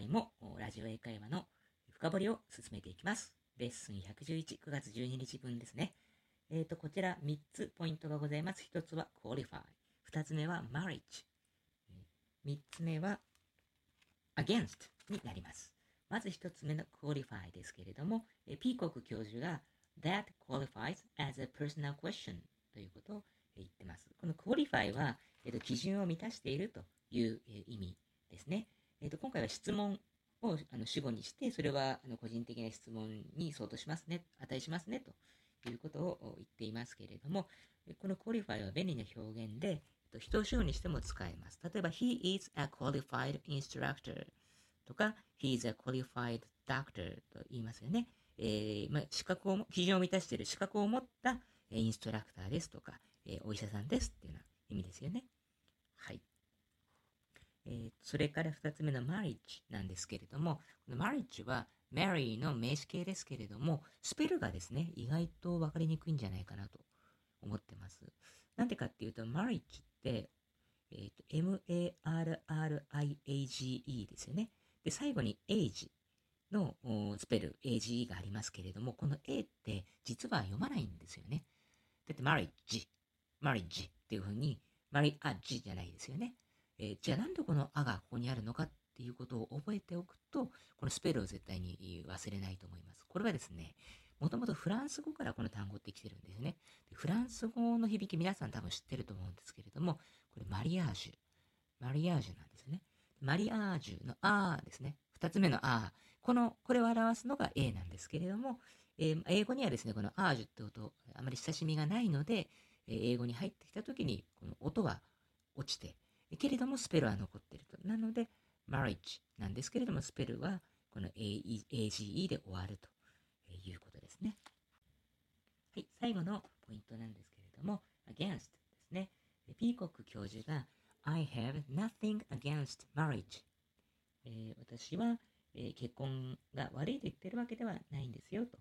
回もラジオ英会話の深掘りを進めていきます。レッスン111、9月12日分ですね。えっ、ー、と、こちら3つポイントがございます。1つは qualify。2つ目は marriage。3つ目は against になります。まず1つ目の qualify ですけれども、えピーコック教授が that qualifies as a personal question ということを言ってます。この qualify は、えー、と基準を満たしているという、え意味。えー、と今回は質問をあの主語にして、それはあの個人的な質問に相当しますね、値しますねということを言っていますけれども、この qualify は便利な表現で、人を主語にしても使えます。例えば、he is a qualified instructor とか、he is a qualified doctor と言いますよね。えー、まあ、資格を、基準を満たしている資格を持ったインストラクターですとか、えー、お医者さんですっていうような意味ですよね。はい。えー、それから二つ目のマリッジなんですけれども、このマリッジは Mary の名詞形ですけれども、スペルがですね、意外と分かりにくいんじゃないかなと思ってます。なんでかっていうと、マリッジって、えっ、ー、と、M-A-R-R-I-A-G-E ですよね。で、最後に age のスペル、AGE がありますけれども、この A って実は読まないんですよね。だって、マリッジ、マリッジっていうふうに、マリアッジじゃないですよね。えー、じゃあなんでこのあがここにあるのかっていうことを覚えておくと、このスペルを絶対に忘れないと思います。これはですね、もともとフランス語からこの単語って来てるんですね。でフランス語の響き皆さん多分知ってると思うんですけれども、これマリアージュ。マリアージュなんですよね。マリアージュのあーですね。二つ目のあ。この、これを表すのが A なんですけれども、えー、英語にはですね、このアージュって音、あまり親しみがないので、えー、英語に入ってきたときに、この音は落ちて、けれどもスペルは残っていると。なので、marriage なんですけれども、スペルはこの AGE で終わるということですね。はい、最後のポイントなんですけれども、against ですね。ピーコック教授が I have nothing against marriage、えー、私は、えー、結婚が悪いと言ってるわけではないんですよと。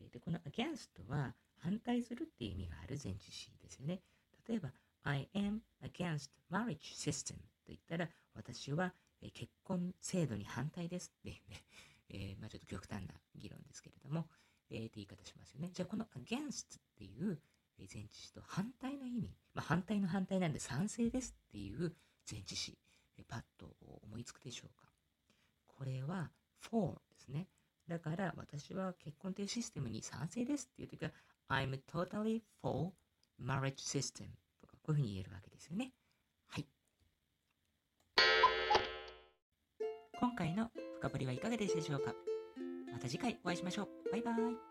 えー、でこの against は反対するっていう意味がある前置詞ですよね。例えば、I am against marriage system と言ったら、私は結婚制度に反対ですっていうね、えー、まあちょっと極端な議論ですけれども、えー、って言い方しますよね。じゃあこの against っていう前置詞と反対の意味、まあ反対の反対なんで賛成ですっていう前置詞、パッと思いつくでしょうか。これは for ですね。だから私は結婚というシステムに賛成ですっていう時は I'm totally for marriage system こういうふうに言えるわけですよね。はい。今回の深掘りはいかがでしたでしょうか？また次回お会いしましょう。バイバイ。